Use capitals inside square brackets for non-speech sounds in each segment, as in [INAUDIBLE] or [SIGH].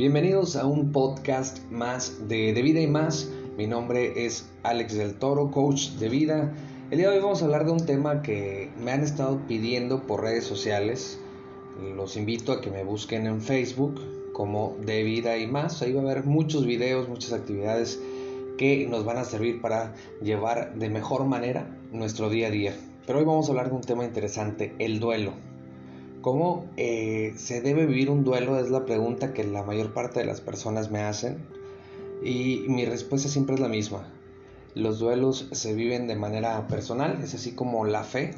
Bienvenidos a un podcast más de, de vida y más. Mi nombre es Alex del Toro, coach de vida. El día de hoy vamos a hablar de un tema que me han estado pidiendo por redes sociales. Los invito a que me busquen en Facebook como de vida y más. Ahí va a haber muchos videos, muchas actividades que nos van a servir para llevar de mejor manera nuestro día a día. Pero hoy vamos a hablar de un tema interesante, el duelo. ¿Cómo eh, se debe vivir un duelo? Es la pregunta que la mayor parte de las personas me hacen y mi respuesta siempre es la misma. Los duelos se viven de manera personal, es así como la fe.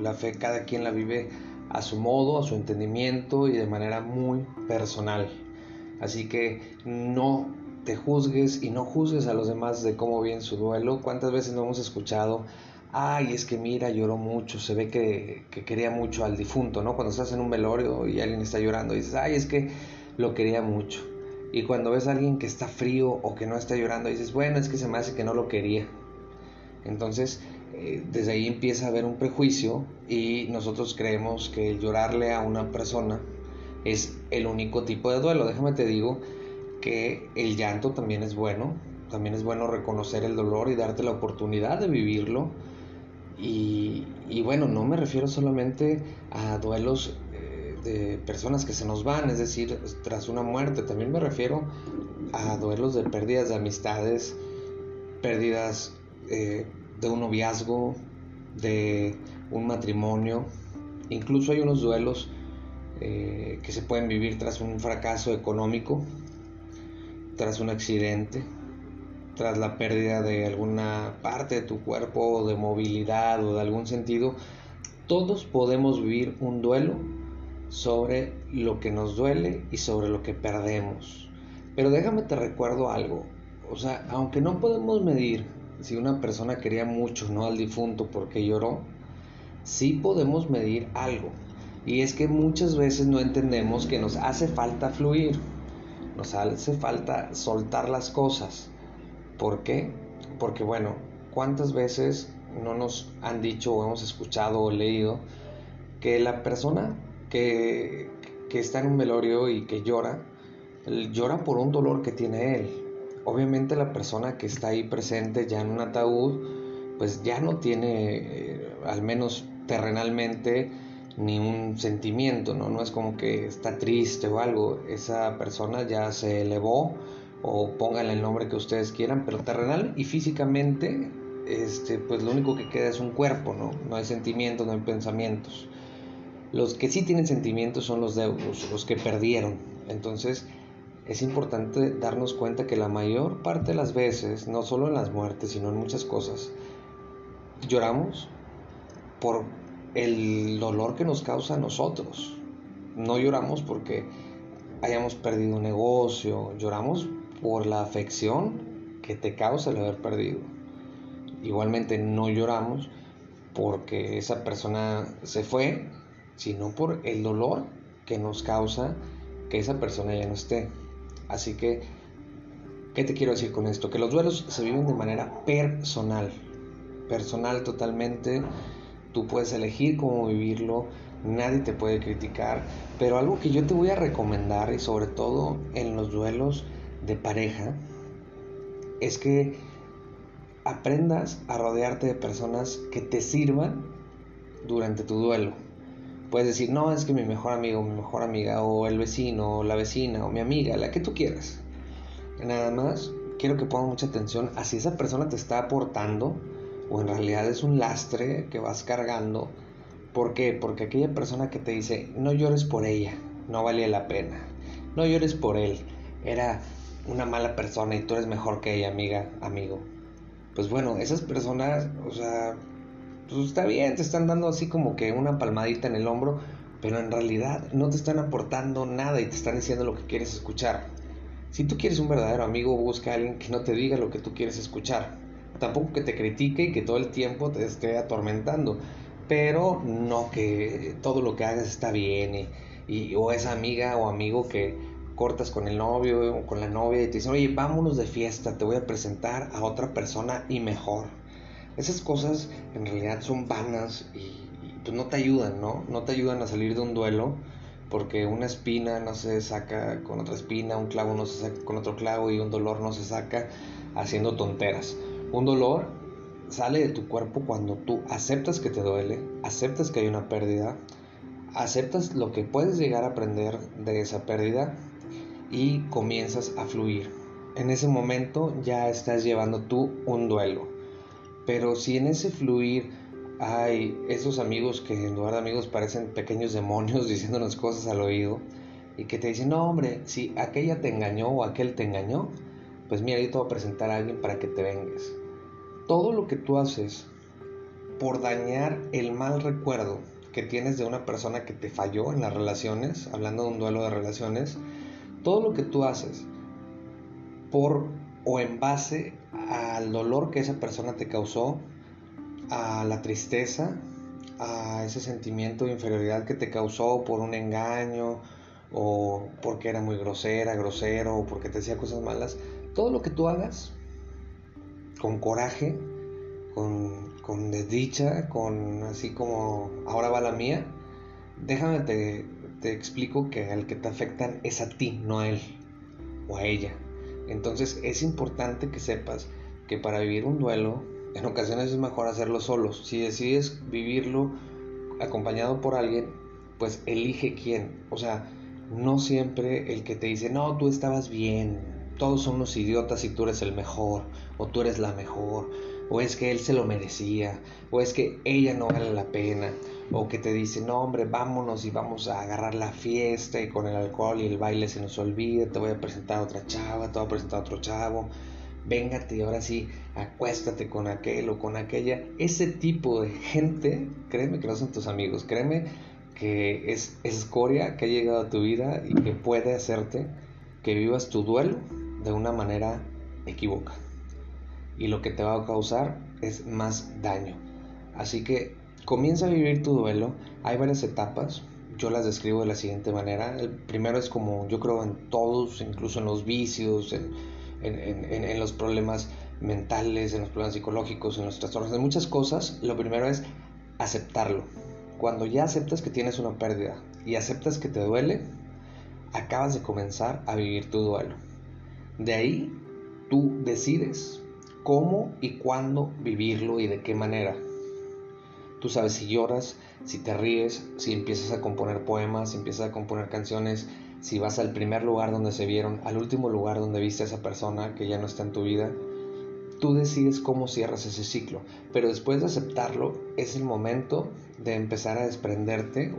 La fe cada quien la vive a su modo, a su entendimiento y de manera muy personal. Así que no te juzgues y no juzgues a los demás de cómo viven su duelo. ¿Cuántas veces no hemos escuchado ay, es que mira, lloró mucho, se ve que, quería mucho al difunto, ¿no? Cuando estás en un velorio y alguien está llorando, dices, ay, es que lo quería mucho. Y cuando ves a alguien que está frío o que no está llorando, dices, bueno, es que se me hace que no lo quería. Entonces, eh, desde ahí empieza a haber un prejuicio y nosotros creemos que llorarle a una persona es el único tipo de duelo. Déjame te digo que el llanto también es bueno, también es bueno reconocer el dolor y darte la oportunidad de vivirlo y, bueno, no me refiero solamente a duelos eh, de personas que se nos van, es decir, tras una muerte, también me refiero a duelos de pérdidas de amistades, pérdidas eh, de un noviazgo, de un matrimonio, incluso hay unos duelos eh, que se pueden vivir tras un fracaso económico, tras un accidente, tras la pérdida de alguna parte de tu cuerpo, de movilidad o de algún sentido, todos podemos vivir un duelo sobre lo que nos duele y sobre lo que perdemos. Pero déjame te recuerdo algo, o sea, aunque no podemos medir si una persona quería mucho no al difunto porque lloró, sí podemos medir algo. Y es que muchas veces no entendemos que nos hace falta fluir, nos hace falta soltar las cosas ¿Por qué? Porque bueno, ¿cuántas veces no nos han dicho o hemos escuchado o leído que la persona que, está en un velorio y que llora, llora por un dolor que tiene él? Obviamente la persona que está ahí presente ya en un ataúd, pues ya no tiene, eh, al menos terrenalmente, ni un sentimiento, ¿no? No es como que está triste o algo, esa persona ya se elevó o pónganle el nombre que ustedes quieran, pero terrenal y físicamente, este, pues lo único que queda es un cuerpo, ¿no? No hay sentimientos, no hay pensamientos. Los que sí tienen sentimientos son los deudos, los que perdieron. Entonces, es importante darnos cuenta que la mayor parte de las veces, no solo en las muertes, sino en muchas cosas, lloramos por el dolor que nos causa a nosotros. No lloramos porque hayamos perdido un negocio, lloramos por la afección que te causa el haber perdido. Igualmente no lloramos porque esa persona se fue, sino por el dolor que nos causa que esa persona ya no esté. Así que, ¿qué te quiero decir con esto? Que los duelos se viven de manera personal, personal totalmente. Tú puedes elegir cómo vivirlo, nadie te puede criticar, pero algo que yo te voy a recomendar y sobre todo en los duelos de pareja es que aprendas a rodearte de personas que te sirvan durante tu duelo. Puedes decir, no, es que mi mejor amigo, mi mejor amiga, o el vecino, o la vecina, o mi amiga, la que tú quieras. Nada más, quiero que pongas mucha atención a si esa persona te está aportando o en realidad es un lastre que vas cargando. ¿Por qué? Porque aquella persona que te dice, no llores por ella, no valía la pena. No llores por él, era una mala persona y tú eres mejor que ella, amiga, amigo. Pues bueno, esas personas, o sea, pues está bien, te están dando así como que una palmadita en el hombro, pero en realidad no te están aportando nada y te están diciendo lo que quieres escuchar. Si tú quieres un verdadero amigo, busca a alguien que no te diga lo que tú quieres escuchar. Tampoco que te critique y que todo el tiempo te esté atormentando, pero no que todo lo que hagas está bien y, o esa amiga o amigo que cortas con el novio o con la novia y te dicen, oye, vámonos de fiesta, te voy a presentar a otra persona y mejor. Esas cosas en realidad son vanas y, pues no te ayudan, ¿no? No te ayudan a salir de un duelo porque una espina no se saca con otra espina, un clavo no se saca con otro clavo y un dolor no se saca haciendo tonteras. Un dolor sale de tu cuerpo cuando tú aceptas que te duele, aceptas que hay una pérdida, aceptas lo que puedes llegar a aprender de esa pérdida y comienzas a fluir. En ese momento ya estás llevando tú un duelo. Pero si en ese fluir hay esos amigos que en lugar de amigos parecen pequeños demonios [LAUGHS] diciéndonos cosas al oído y que te dicen, no hombre, si aquella te engañó o aquel te engañó, pues mira, yo te voy a presentar a alguien para que te vengues. Todo lo que tú haces por dañar el mal recuerdo que tienes de una persona que te falló en las relaciones, hablando de un duelo de relaciones, todo lo que tú haces por o en base al dolor que esa persona te causó, a la tristeza, a ese sentimiento de inferioridad que te causó por un engaño o porque era muy grosera, grosero o porque te hacía cosas malas, todo lo que tú hagas con coraje, con, con desdicha, con así como ahora va la mía, déjame te, te explico que al que te afectan es a ti, no a él o a ella. Entonces es importante que sepas que para vivir un duelo en ocasiones es mejor hacerlo solos. Si decides vivirlo acompañado por alguien, pues elige quién. O sea, no siempre el que te dice, no, tú estabas bien, todos son unos idiotas y tú eres el mejor, o tú eres la mejor, o es que él se lo merecía, o es que ella no vale la pena, o que te dice, no hombre, vámonos y vamos a agarrar la fiesta y con el alcohol y el baile se nos olvida, te voy a presentar a otra chava, te voy a presentar a otro chavo véngate y ahora sí, acuéstate con aquel o con aquella. Ese tipo de gente, créeme que no son tus amigos, créeme que es escoria que ha llegado a tu vida y que puede hacerte que vivas tu duelo de una manera equivocada. Y lo que te va a causar es más daño. Así que comienza a vivir tu duelo. Hay varias etapas. Yo las describo de la siguiente manera. El primero es como yo creo en todos, incluso en los vicios, en, en, los problemas mentales, en los problemas psicológicos, en los trastornos, en muchas cosas, lo primero es aceptarlo. Cuando ya aceptas que tienes una pérdida y aceptas que te duele, acabas de comenzar a vivir tu duelo. De ahí tú decides cómo y cuándo vivirlo y de qué manera. Tú sabes si lloras, si te ríes, si empiezas a componer poemas, si empiezas a componer canciones, si vas al primer lugar donde se vieron, al último lugar donde viste a esa persona que ya no está en tu vida, tú decides cómo cierras ese ciclo. Pero después de aceptarlo, es el momento de empezar a desprenderte,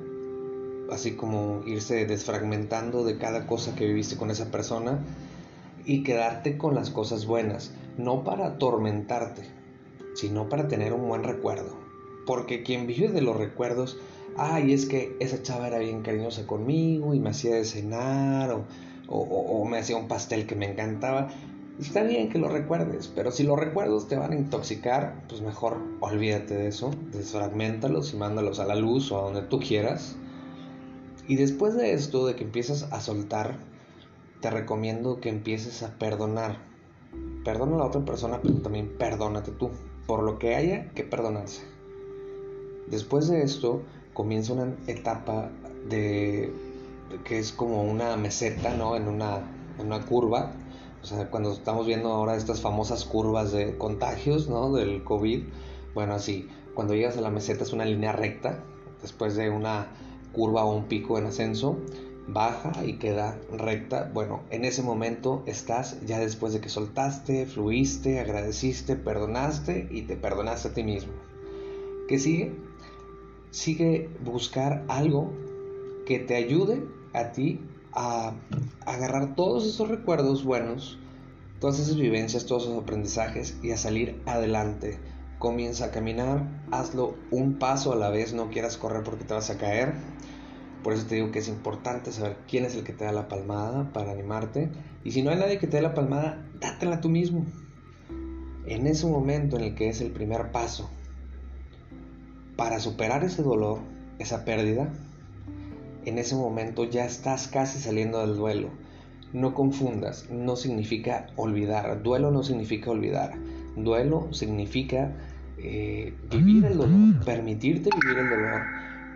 así como irse desfragmentando de cada cosa que viviste con esa persona y quedarte con las cosas buenas, no para atormentarte, sino para tener un buen recuerdo. Porque quien vive de los recuerdos ay, es que esa chava era bien cariñosa conmigo y me hacía de cenar o, o, me hacía un pastel que me encantaba. Está bien que lo recuerdes, pero si los recuerdos te van a intoxicar, pues mejor olvídate de eso, desfragmentalos y mándalos a la luz o a donde tú quieras. Y después de esto, de que empiezas a soltar, te recomiendo que empieces a perdonar. Perdona a la otra persona, pero también perdónate tú, por lo que haya que perdonarse. Después de esto, comienza una etapa de que es como una meseta, ¿no? En una, en una curva. O sea, cuando estamos viendo ahora estas famosas curvas de contagios, ¿no? Del COVID. Bueno, así, cuando llegas a la meseta es una línea recta, después de una curva o un pico en ascenso, baja y queda recta. Bueno, en ese momento estás ya después de que soltaste, fluiste, agradeciste, perdonaste y te perdonaste a ti mismo. ¿Qué sigue? Sigue buscar algo que te ayude a ti a agarrar todos esos recuerdos buenos, todas esas vivencias, todos esos aprendizajes y a salir adelante. Comienza a caminar, hazlo un paso a la vez, no quieras correr porque te vas a caer. Por eso te digo que es importante saber quién es el que te da la palmada para animarte. Y si no hay nadie que te dé la palmada, dátela tú mismo. En ese momento en el que es el primer paso para superar ese dolor, esa pérdida, en ese momento ya estás casi saliendo del duelo. No confundas, no significa olvidar. Duelo no significa olvidar. Duelo significa eh, vivir el dolor, permitirte vivir el dolor,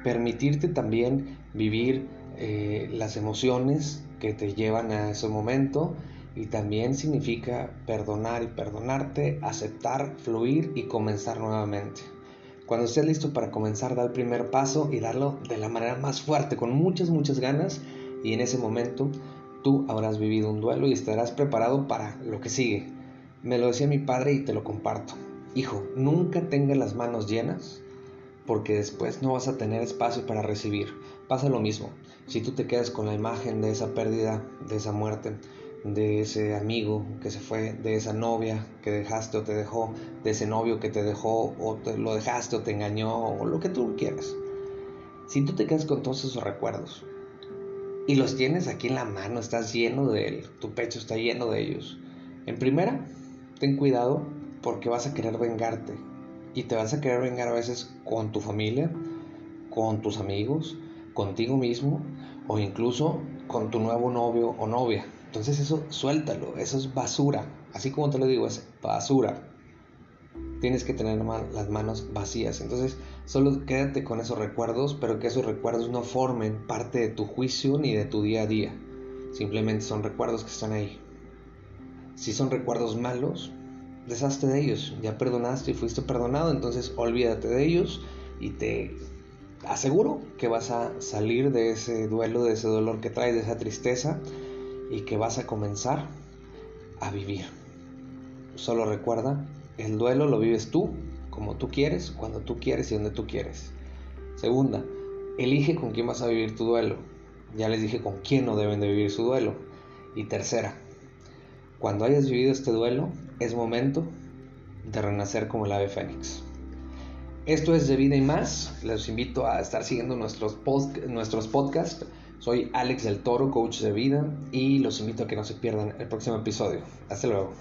permitirte también vivir eh, las emociones que te llevan a ese momento y también significa perdonar y perdonarte, aceptar, fluir y comenzar nuevamente. Cuando estés listo para comenzar, da el primer paso y darlo de la manera más fuerte, con muchas, muchas ganas y en ese momento tú habrás vivido un duelo y estarás preparado para lo que sigue. Me lo decía mi padre y te lo comparto. Hijo, nunca tenga las manos llenas porque después no vas a tener espacio para recibir. Pasa lo mismo. Si tú te quedas con la imagen de esa pérdida, de esa muerte, de ese amigo que se fue, de esa novia que dejaste o te dejó, de ese novio que te dejó o te lo dejaste o te engañó o lo que tú quieras. Si tú te quedas con todos esos recuerdos y los tienes aquí en la mano, estás lleno de él, tu pecho está lleno de ellos. En primera, ten cuidado porque vas a querer vengarte y te vas a querer vengar a veces con tu familia, con tus amigos, contigo mismo o incluso con tu nuevo novio o novia. Entonces eso suéltalo, eso es basura. Así como te lo digo, es basura. Tienes que tener las manos vacías. Entonces solo quédate con esos recuerdos, pero que esos recuerdos no formen parte de tu juicio ni de tu día a día. Simplemente son recuerdos que están ahí. Si son recuerdos malos, deshazte de ellos. Ya perdonaste y fuiste perdonado, entonces olvídate de ellos y te aseguro que vas a salir de ese duelo, de ese dolor que traes, de esa tristeza y que vas a comenzar a vivir. Solo recuerda, el duelo lo vives tú, como tú quieres, cuando tú quieres y donde tú quieres. Segunda, elige con quién vas a vivir tu duelo. Ya les dije con quién no deben de vivir su duelo. Y tercera, cuando hayas vivido este duelo, es momento de renacer como el ave fénix. Esto es de vida y más. Les invito a estar siguiendo nuestros, nuestros podcasts. Soy Alex del Toro, coach de vida, y los invito a que no se pierdan el próximo episodio. Hasta luego.